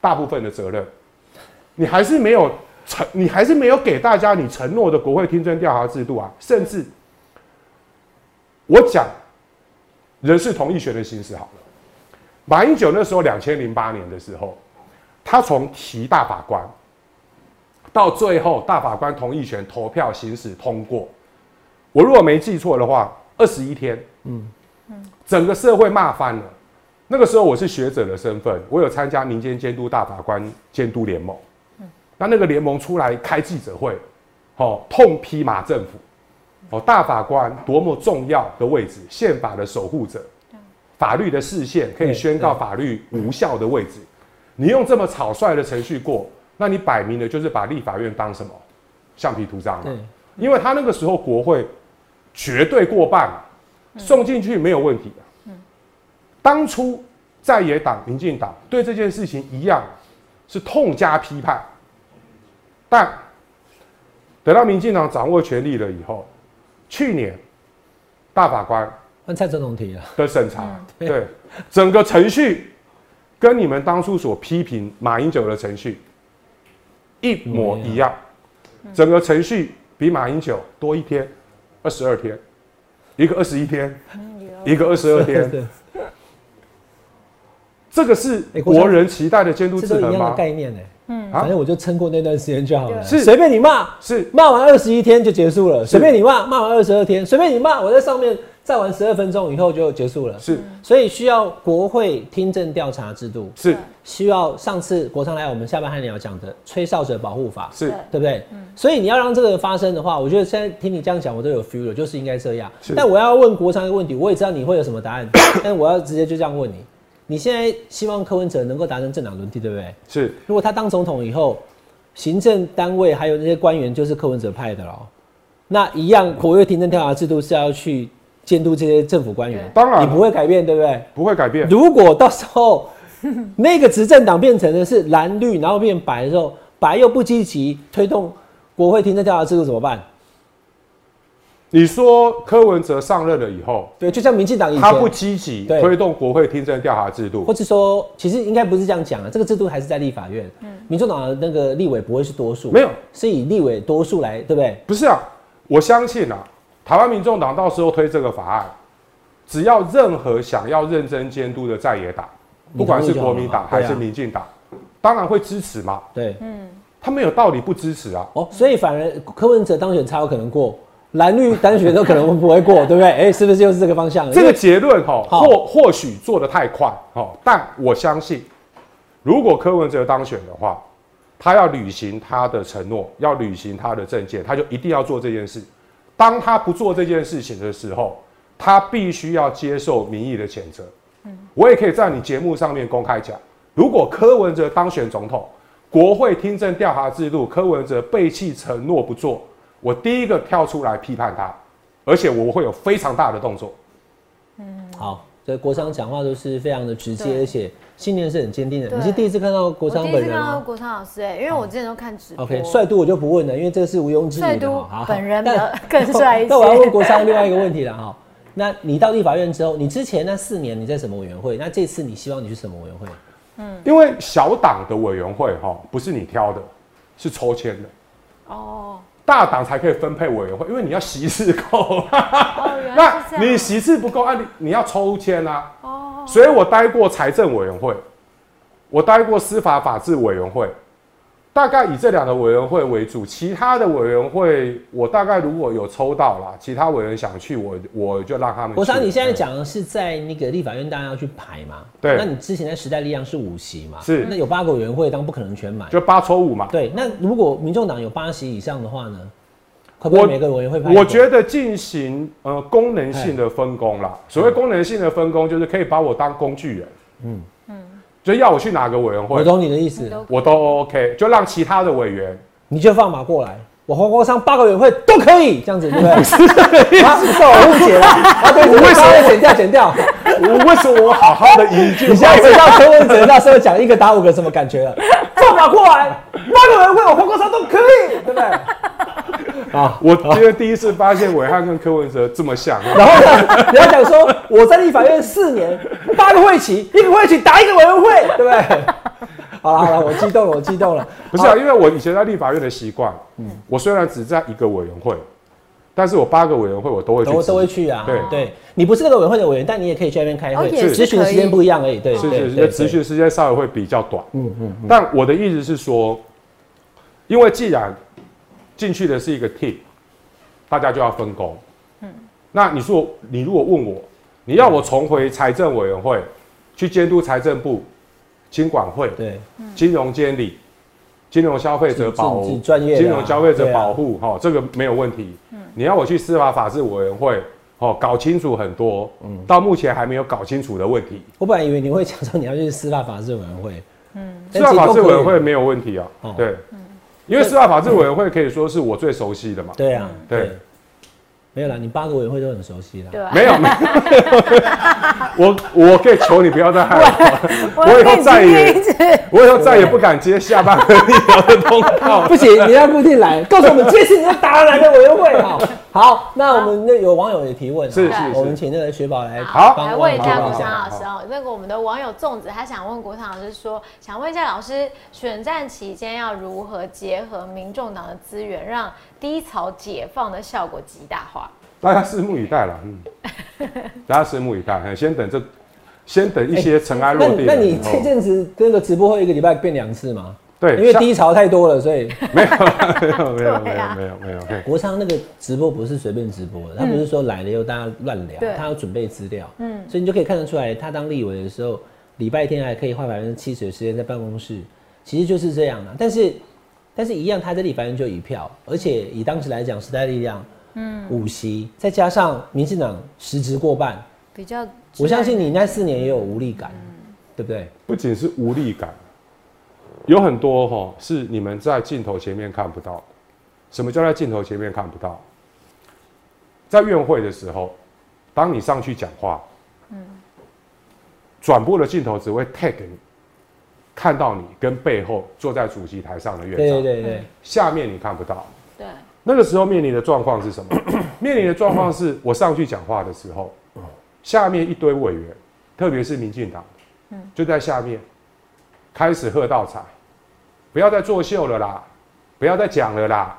大部分的责任。你还是没有承，你还是没有给大家你承诺的国会听证调查制度啊！甚至我讲人事同意权的形式好了，马英九那时候两千零八年的时候，他从提大法官。到最后，大法官同意权投票行使通过。我如果没记错的话，二十一天，嗯嗯，整个社会骂翻了。那个时候我是学者的身份，我有参加民间监督大法官监督联盟。嗯，那那个联盟出来开记者会，哦，痛批马政府，哦，大法官多么重要的位置，宪法的守护者，法律的视线可以宣告法律无效的位置，你用这么草率的程序过，那你摆明的就是把立法院当什么？橡皮图章了对？因为他那个时候国会绝对过半嘛，送进去没有问题的。当初在野党民进党对这件事情一样是痛加批判，但等到民进党掌握权力了以后，去年大法官换蔡总统提了，的审查，嗯。对整个程序跟你们当初所批评马英九的程序一模一样，整个程序比马英九多一天，二十二天，一个二十一天，一个二十二天，对，这个是哎国人期待的监督制衡吗？概念呢。嗯。啊？反正我就撑过那段时间就好了，是随便你骂，是。骂完二十一天就结束了，随便你骂，骂完二十二天，随便你骂，我在上面站完十二分钟以后就结束了。是。所以需要国会听证调查制度，是。需要上次国昌来我们下半汉聊讲的吹哨者保护法，是。对不对？所以你要让这个发生的话，我觉得现在听你这样讲，我都有 feel 了，就是应该这样。是。但我要问国昌一个问题，我也知道你会有什么答案，但我要直接就这样问你：你现在希望柯文哲能够达成政党轮替，对不对？是。如果他当总统以后，行政单位还有那些官员就是柯文哲派的咯，那一样国会听证调查制度是要去监督这些政府官员，当然你不会改变，对不对？不会改变。如果到时候 那个执政党变成的是蓝绿，然后变白的时候，白又不积极推动国会听证调查制度怎么办？你说柯文哲上任了以后，对，就像民进党以前，他不积极推动国会听证调查制度。或，是说，其实应该不是这样讲啊，这个制度还是在立法院，嗯。民众党的那个立委不会是多数，没有，是以立委多数来，对不对？不是啊，我相信啊，台湾民众党到时候推这个法案，只要任何想要认真监督的在野党，不管是国民党还是民进党，当然会支持嘛。对，嗯他没有道理不支持啊。哦，所以反而柯文哲当选才有可能过，蓝绿单选都可能不会过，对不对？哎、是不是又是这个方向？这个结论哈，好或或许做得太快哈，但我相信，如果柯文哲当选的话，他要履行他的承诺，要履行他的政见，他就一定要做这件事。当他不做这件事情的时候，他必须要接受民意的谴责。我也可以在你节目上面公开讲，如果柯文哲当选总统，国会听证调查制度，柯文哲背弃承诺不做，我第一个跳出来批判他，而且我会有非常大的动作。嗯好，这国商讲话都是非常的直接，而且信念是很坚定的。你是第一次看到国昌本人吗次看到国昌老师哎、因为我之前都看直播。？OK，帅度我就不问了，因为这个是毋庸置疑的帅度哈。本人比但较 更帅一些。那我要问国昌另外一个问题了哈。那你到立法院之后，你之前那四年你在什么委员会？那这次你希望你去什么委员会？嗯因为小党的委员会哈，不是你挑的，是抽签的。哦大党才可以分配委员会，因为你要席次够。那。你席次不够啊，你你要抽签啊。哦，所以我待过财政委员会，我待过司法法制委员会，大概以这两个委员会为主，其他的委员会我大概如果有抽到啦，其他委员想去，我我就让他们去。国昌，你现在嗯讲的是在那个立法院，大家要去排嘛？对那你之前在时代力量是五席嘛？是那有八个委员会，当不可能全满。就八抽五嘛。对，那如果民众党有八席以上的话呢？可不可以每个委员会派一个？我觉得进行呃功能性的分工啦。所谓功能性的分工，就是可以把我当工具人。嗯嗯，就要我去哪个委员会我，懂你的意思，我都 OK，就让其他的委员。你就放马过来，我黄国昌八个委员会都可以，这样子对不对？啊，受我误解了啊！对，为什么剪掉剪掉？我为什么我好好的一句你现在知道柯文哲那时候讲一个打五个什么感觉了？放马过来，八个委员会我黄国昌都可以，对不对？啊，我今天第一次发现伟汉跟柯文哲这么像。然后呢，你要讲说我在立法院四年，八个会期，一个会期打一个委员会，对不对？好了好了，我激动了，我激动了。不是啊，因为我以前在立法院的习惯，嗯。我虽然只在一个委员会，但是我八个委员会我都会去都会去啊，对。对，你不是那个委员会的委员，但你也可以去那边开会，哦也是咨询的时间不一样而已，对是是是，持续时间稍微会比较短。嗯嗯，但我的意思是说，因为既然进去的是一个 team，大家就要分工。嗯，那你说你如果问我，你要我重回财政委员会去监督财政部、金管会、对，金融监理、金融消费者保金融消费者保护，哈、这个没有问题。你要我去司法法制委员会，哦，搞清楚很多，嗯，到目前还没有搞清楚的问题。我本来以为你会讲说你要去司法法制委员会，嗯。司法法制委员会没有问题啊哦，对，因为司法法制委员会可以说是我最熟悉的嘛。对啊，对对，没有啦，你八个委员会都很熟悉啦。对啊？没有，没有，我我可以求你不要再害我，我以后再也我以后再也不敢接下班和医疗的通告。不行，你要固定来，告诉我们这次你要打哪个委员会？好，好，那我们那有网友也提问，是好是是我们请那个雪宝来好帮来问一下国昌老师哦。那个我们的网友粽子，他想问国昌老师说，想问一下老师，选战期间要如何结合民众党的资源，让低潮解放的效果极大化？大家拭目以待了，嗯，大家拭目以待，嗯先等这，先等一些尘埃那落定。那你这哦阵子那个直播会一个礼拜变两次吗？对，因为低潮太多了，所以没有没有没有没有没有没有，嘿 国昌那个直播不是随便直播的，他不是说来了又大家乱聊，他要准备资料，嗯，所以你就可以看得出来，他当立委的时候，礼拜天还可以花百分之七十的时间在办公室，其实就是这样的。但是，但是一样，他这里反正就一票，而且以当时来讲，时代力量，嗯，五席，再加上民进党实质过半，比较，我相信你那四年也有无力感，对不对？不仅是无力感，有很多哈、是你们在镜头前面看不到的。什么叫在镜头前面看不到？在院会的时候，当你上去讲话，转播的镜头只会 tag 你，看到你跟背后坐在主席台上的院长，对对对，下面你看不到。对，那个时候面临的状况是什么？面临的状况是我上去讲话的时候，下面一堆委员，特别是民进党，就在下面开始喝倒彩，不要再作秀了啦，不要再讲了啦，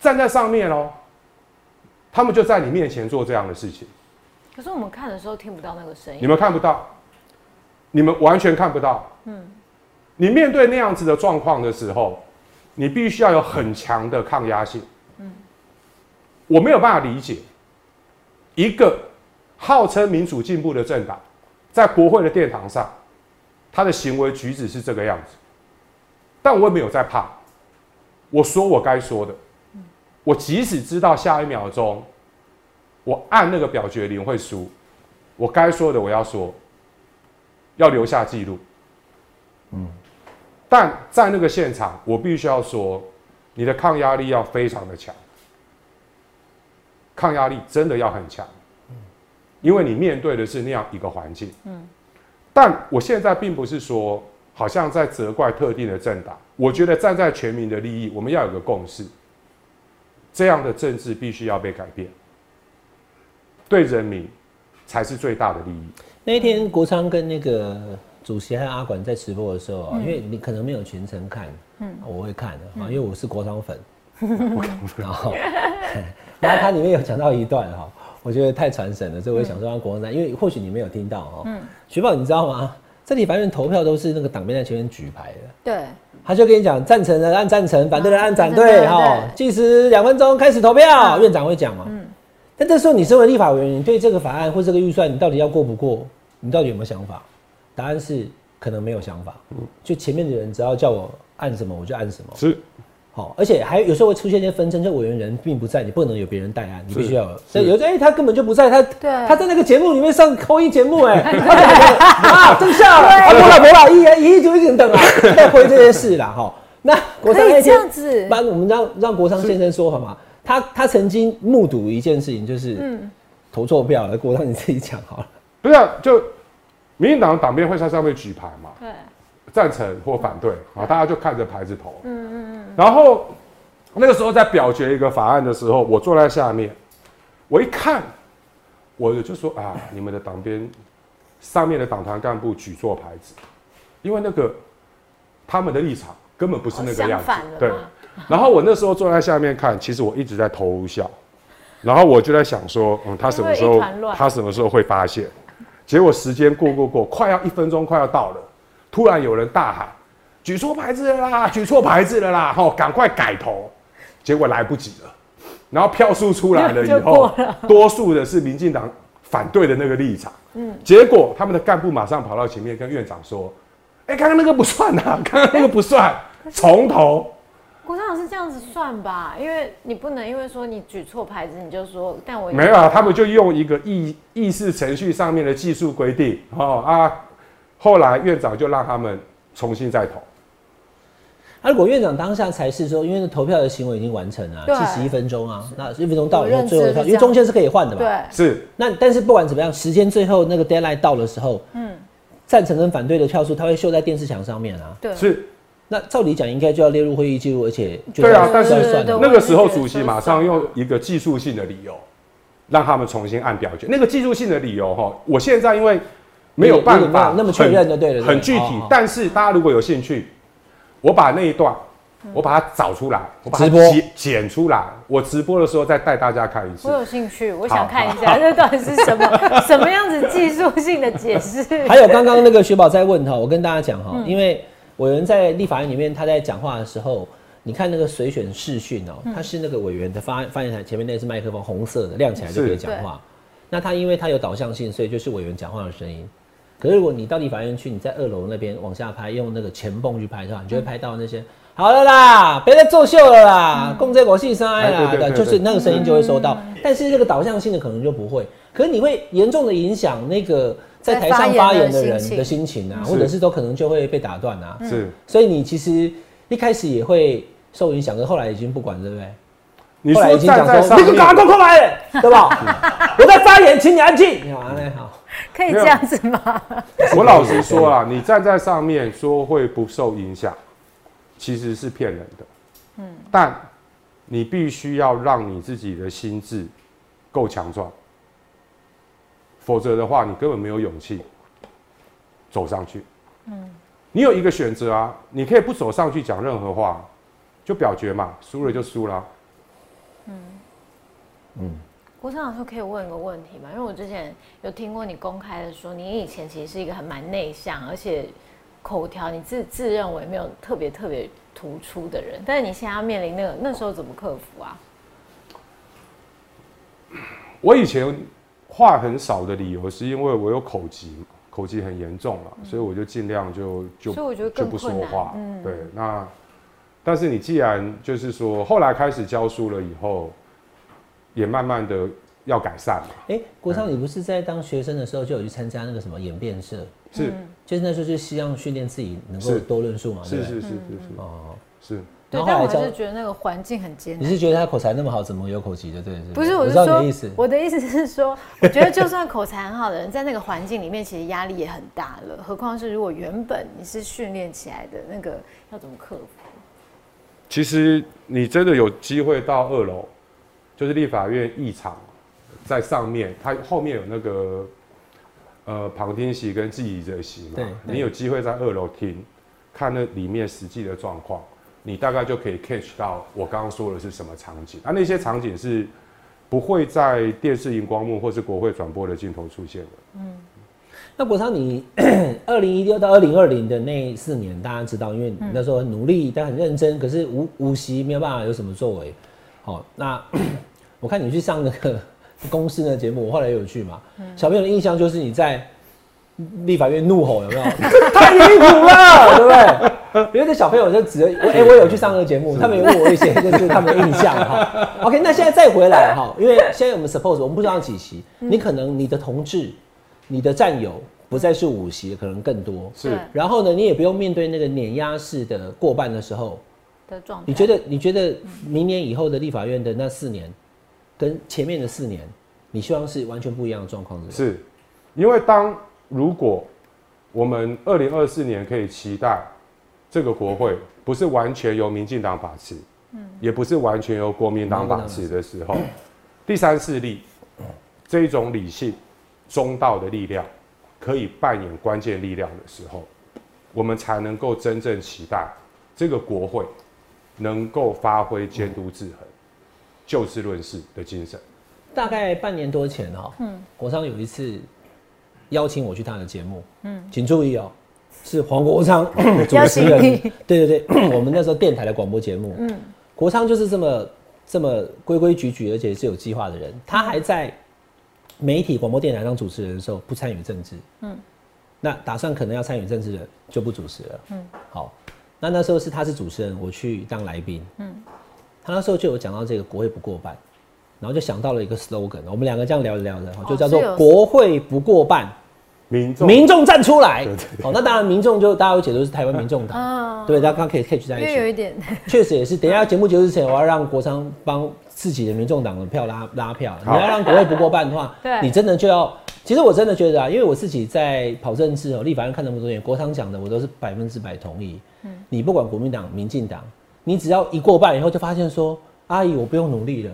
站在上面哦，他们就在你面前做这样的事情，可是我们看的时候听不到那个声音你。们看不到，你们完全看不到。嗯，你面对那样子的状况的时候，你必须要有很强的抗压性。嗯，我没有办法理解一个号称民主进步的政党，在国会的殿堂上，他的行为举止是这个样子，但我也没有在怕，我说我该说的，我即使知道下一秒钟我按那个表决铃会输，我该说的我要说，要留下记录。嗯，但在那个现场，我必须要说，你的抗压力要非常的强，抗压力真的要很强，因为你面对的是那样一个环境。嗯，但我现在并不是说好像在责怪特定的政党，我觉得站在全民的利益，我们要有个共识，这样的政治必须要被改变。对人民才是最大的利益。那一天国昌跟那个主席还有阿管在直播的时候啊，因为你可能没有全程看，嗯，我会看的啊，因为我是国昌粉，然后，然后他里面有讲到一段哈，我觉得太传神了，所以我也想说让国昌在，因为或许你没有听到哦，嗯，雪宝你知道吗？这里反正投票都是那个党边在前面举牌的，对，他就跟你讲，赞成的按赞成，反对的按反对哈，对计时两分钟开始投票，院长会讲嘛。嗯但这时候你身为立法委员，你对这个法案或这个预算，你到底要过不过？你到底有没有想法？答案是可能没有想法。就前面的人只要叫我按什么，我就按什么。是好，而且还有时候会出现一些纷争，就委员人并不在，你不能有别人代案，你必须要有。所以有时候哎、他根本就不在，他对他在那个节目里面上扣音节目、哎，啊，正下了，啊，不了不了，一一一就一个人等啊，在回这些事啦，哈。那国昌可以这那天样子帮我们让让国昌先生说好吗？他他曾经目睹一件事情，就是嗯投错票了。国昌你自己讲好了。不是啊？就民进党的党鞭会在上面举牌嘛，对，赞成或反对啊，大家就看着牌子投。嗯嗯嗯。然后那个时候在表决一个法案的时候，我坐在下面，我一看，我就说啊，你们的党鞭上面的党团干部举错牌子，因为那个他们的立场根本不是那个样子。对。然后我那时候坐在下面看，其实我一直在偷笑，然后我就在想说，嗯，他什么时候他什么时候会发现？结果时间过过过，快要一分钟快要到了，突然有人大喊：“举错牌子了啦！举错牌子了啦！吼，赶快改投！”结果来不及了，然后票数出来了以就后，多数的是民进党反对的那个立场。嗯，结果他们的干部马上跑到前面跟院长说：“哎、刚刚那个不算呐、刚刚那个不算，重投。”国昌老师这样子算吧，因为你不能因为说你举错牌子，你就说，但我没有啊，他们就用一个议议事程序上面的技术规定，哦啊，后来院长就让他们重新再投。啊，如果院长当下才是说，因为投票的行为已经完成了，对七十一分钟啊，那一分钟到了最后一票，因为中间是可以换的嘛。对，是那但是不管怎么样，时间最后那个 deadline 到的时候，嗯，赞成跟反对的票数，它会秀在电视墙上面啊。对，是，那照理讲应该就要列入会议记录，而且就对啊但是那个时候主席马上用一个技术性的理由，让他们重新按表决。那个技术性的理由哈，我现在因为没有办法有没有那么确认就对了很具体。但是大家如果有兴趣，我把那一段。我把它找出来，我把它直播剪剪出来，我直播的时候再带大家看一次我。有兴趣，我想看一下这到底是什么 什么样子技术性的解释。还有刚刚那个雪宝在问哈，我跟大家讲哈，嗯因为委员在立法院里面他在讲话的时候，你看那个随选视讯哦，嗯他是那个委员的发发言台前面那是麦克风红色的，亮起来就可以讲话。那他因为他有导向性，所以就是委员讲话的声音。可是如果你到立法院去，你在二楼那边往下拍，用那个前泵去拍的话，你就会拍到那些。好了啦，别再作秀了啦，共这国戏塞哎啦，对对对就是那个声音就会收到，但是这个导向性的可能就不会。可是你会严重的影响那个在台上发言的人的心情啊，或者是都可能就会被打断啊。是，所以你其实一开始也会受影响，可是后来已经不管，对不对？你后来说已经讲说，站在上你给我赶快面，过过来，对吧？我在发言，请你安静。好，那好，可以这样子吗？我老实说啊，你站在上面说会不受影响，其实是骗人的。嗯，但你必须要让你自己的心智够强壮，否则的话，你根本没有勇气走上去。嗯，你有一个选择啊，你可以不走上去讲任何话，就表决嘛，输了就输了。国昌老师可以问一个问题吗？因为我之前有听过你公开的说，你以前其实是一个很蛮内向，而且口条你自自认为没有特别特别突出的人，但是你现在要面临那个那时候怎么克服啊？我以前话很少的理由，是因为我有口疾，口疾很严重了，所以我就尽量就就所以我觉得就不说话。嗯对，那但是你既然就是说，后来开始教书了以后，也慢慢的要改善嘛。哎，国超，你不是在当学生的时候就有去参加那个什么演变社？是就是那时候就希望训练自己能够多论述嘛，是是是是是哦，是，对，但我还是觉得那个环境很艰难。你是觉得他口才那么好，怎么有口疾的？对，不是，我是说的意思。我的意思是说，我觉得就算口才很好的人，在那个环境里面，其实压力也很大了。何况是如果原本你是训练起来的那个，要怎么克服？其实你真的有机会到二楼，就是立法院议场，在上面，它后面有那个呃旁听席跟记者席嘛对，你有机会在二楼听，看那里面实际的状况，你大概就可以 catch 到我刚刚说的是什么场景。啊，那些场景是不会在电视荧光幕或是国会转播的镜头出现的。嗯那国昌，你 二零一六到二零二零的那四年，大家知道，因为你那时候很努力，但很认真，可是无无锡没有办法有什么作为。好，那 我看你去上那个 公司的节目，我后来有去嘛。小朋友的印象就是你在立法院怒吼，有没有？太离谱了，对不对？因为这小朋友就指着我，哎、我有去上那个节目，他们有问我一些就是他们的印象哈。OK，那现在再回来哈，因为现在我们 suppose 我们不知道几席，你可能你的同志、你的战友不再是五席，可能更多。是然后呢，你也不用面对那个碾压式的过半的时候，的状态。你觉得你觉得明年以后的立法院的那四年，跟前面的四年，你希望是完全不一样的状况，是是？是，因为当如果我们二零二四年可以期待这个国会不是完全由民进党把持，也不是完全由国民党把持的时候，第三势力这一种理性、中道的力量可以扮演关键力量的时候，我们才能够真正期待这个国会能够发挥监督制衡、就事论事的精神。大概半年多前哈、嗯，国昌有一次邀请我去他的节目，嗯，请注意哦，是黄国昌 主持人。对对 对，我们那时候电台的广播节目，嗯，国昌就是这么这么规规矩矩，而且是有计划的人，他还在媒体广播电台当主持人的时候不参与政治，嗯，那打算可能要参与政治的就不主持了，嗯，好，那那时候是他是主持人，我去当来宾。嗯，他那时候就有讲到这个国会不过半，然后就想到了一个 slogan，我们两个这样聊着聊着，就叫做国会不过半，民众民众站出来对对。哦，那当然民众就大家会解读是台湾民众党，嗯，对，大家刚刚可以 catch 在一起。有一点，确实也是，等一下节目结束之前，我要让国昌帮自己的民众党的票拉拉票。你要让国会不过半的话 对，你真的就要。其实我真的觉得啊，因为我自己在跑政治哦，立法院看那么多年，国昌讲的我都是百分之百同意。你不管国民党、民进党，你只要一过半以后，就发现说，阿姨我不用努力了。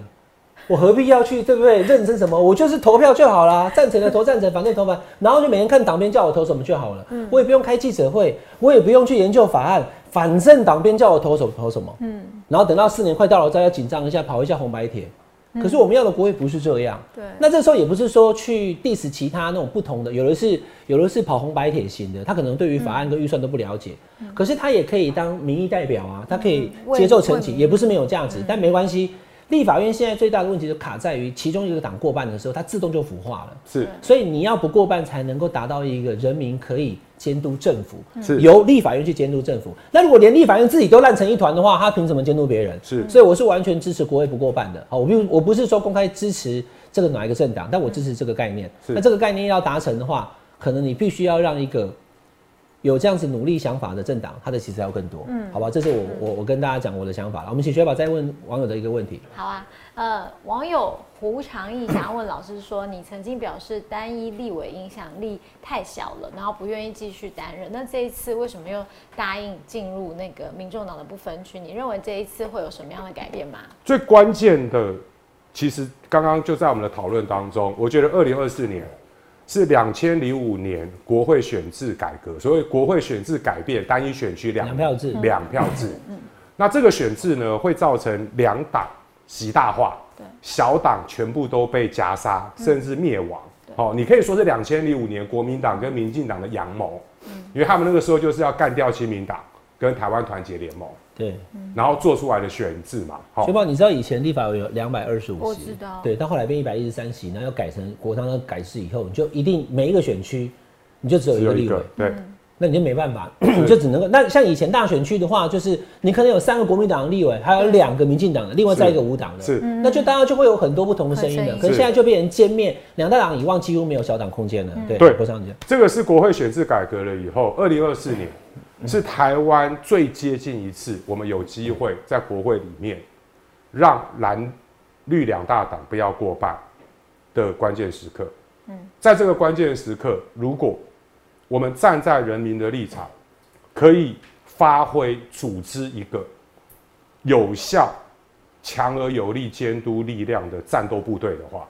我何必要去对不对？认真什么？我就是投票就好啦，赞成的投赞成，反对投反，然后就每天看党编叫我投什么就好了。我也不用开记者会，我也不用去研究法案，反正党编叫我投什么投什么。嗯，然后等到四年快到了，再要紧张一下，跑一下红白帖。可是我们要的国会不是这样。对。那这时候也不是说去 diss 其他那种不同的，有的是有的是跑红白铁型的，他可能对于法案跟预算都不了解，可是他也可以当民意代表啊，他可以接受陈情，也不是没有价值，但没关系。立法院现在最大的问题就卡在于其中一个党过半的时候，它自动就腐化了。是所以你要不过半才能够达到一个人民可以监督政府，是由立法院去监督政府。那如果连立法院自己都烂成一团的话，他凭什么监督别人？是所以我是完全支持国会不过半的。好，我并我不是说公开支持这个哪一个政党，但我支持这个概念。那这个概念要达成的话，可能你必须要让一个有这样子努力想法的政党，它的其实要更多。嗯，好吧，这是我我我跟大家讲我的想法了。我们请学宝再问网友的一个问题。好啊，呃，网友胡长义想要问老师说，你曾经表示单一立委影响力太小了，然后不愿意继续担任，那这一次为什么又答应进入那个民众党的不分区？你认为这一次会有什么样的改变吗？最关键的，其实刚刚就在我们的讨论当中，我觉得二零二四年是两千零五年国会选制改革，所谓国会选制改变，单一选区两两票制。两票制。嗯。那这个选制呢，会造成两党极大化，对。小党全部都被夹杀，甚至灭亡。哦，你可以说是两千零五年国民党跟民进党的阳谋，因为他们那个时候就是要干掉亲民党跟台湾团结联盟，对，然后做出来的选制嘛。好。学宝，你知道以前立法委有两百二十五席，我知道。对，到后来变一百一十三席，然后要改成国商的改制以后，你就一定每一个选区你就只有一个立委，对，那你就没办法，你就只能够那像以前大选区的话，就是你可能有三个国民党的立委，还有两个民进党的，另外再一个无党的，是。那就大家就会有很多不同的声音的。可是现在就变成歼灭两大党以外，几乎没有小党空间了。对，对国商姐，这个是国会选制改革了以后，二零二四年是台湾最接近一次，我们有机会在国会里面让蓝绿两大党不要过半的关键时刻。在这个关键时刻，如果我们站在人民的立场，可以发挥组织一个有效、强而有力监督力量的战斗部队的话，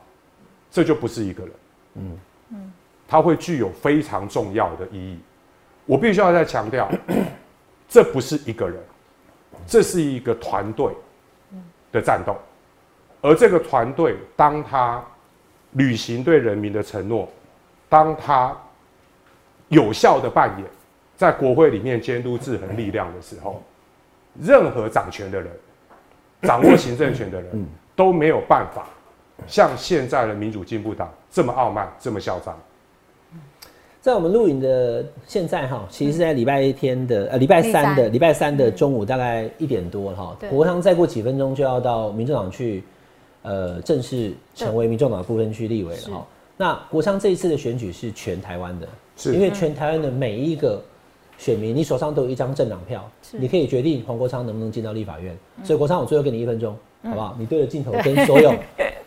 这就不是一个人。嗯它会具有非常重要的意义。我必须要再强调，这不是一个人，这是一个团队的战斗。而这个团队，当他履行对人民的承诺，当他有效的扮演在国会里面监督制衡力量的时候，任何掌权的人、掌握行政权的人都没有办法像现在的民主进步党这么傲慢、这么嚣张。在我们录影的现在哈，其实是在礼拜天的呃礼拜三的礼拜三。的中午大概一点多哈，国昌再过几分钟就要到民众党去，呃正式成为民众党的不分区立委了哈。那国昌这一次的选举是全台湾的，是。因为全台湾的每一个选民，你手上都有一张政党票，你可以决定黄国昌能不能进到立法院。所以国昌，我最后给你一分钟，好不好？你对着镜头 跟所有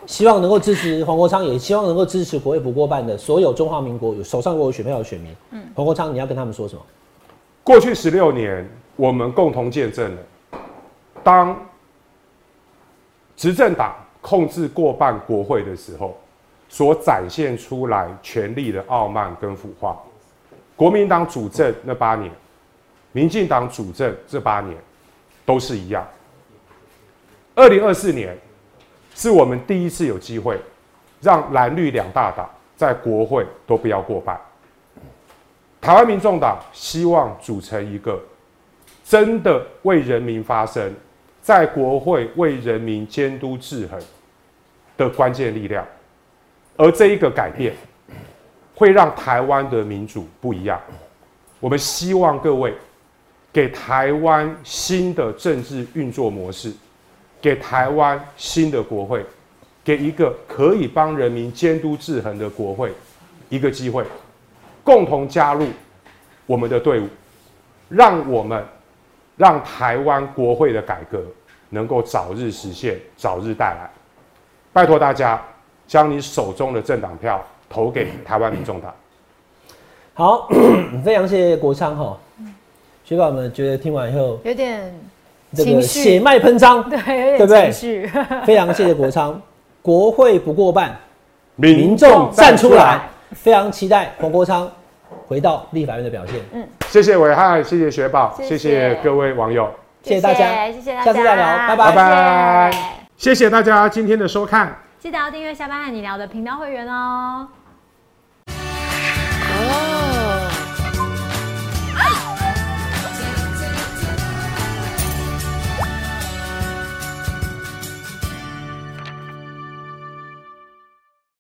希望能够支持黄国昌，也希望能够支持国会不过半的所有中华民国有手上有选票的选民，嗯黄国昌，你要跟他们说什么？过去十六年，我们共同见证了，当执政党控制过半国会的时候，所展现出来权力的傲慢跟腐化。国民党主政那八年，民进党主政这八年，都是一样。二零二四年，是我们第一次有机会，让蓝绿两大党在国会都不要过半。台湾民众党希望组成一个真的为人民发声，在国会为人民监督制衡的关键力量，而这一个改变会让台湾的民主不一样。我们希望各位给台湾新的政治运作模式，给台湾新的国会，给一个可以帮人民监督制衡的国会一个机会，共同加入我们的队伍，让我们让台湾国会的改革能够早日实现，早日带来。拜托大家，将你手中的政党票投给台湾民众党。好，非常谢谢国昌哈，学宝们觉得听完以后有点这个情绪。血脉喷张，对，对不对。非常谢谢国昌，国会不过半，民民众站出来，非常期待黄国昌回到立法院的表现。嗯。谢谢伟汉，谢谢雪宝，谢谢。各位网友，谢谢大家谢谢大家，下次再聊拜拜。拜拜。谢谢大家今天的收看。记得要订阅下班和你聊的频道会员哦。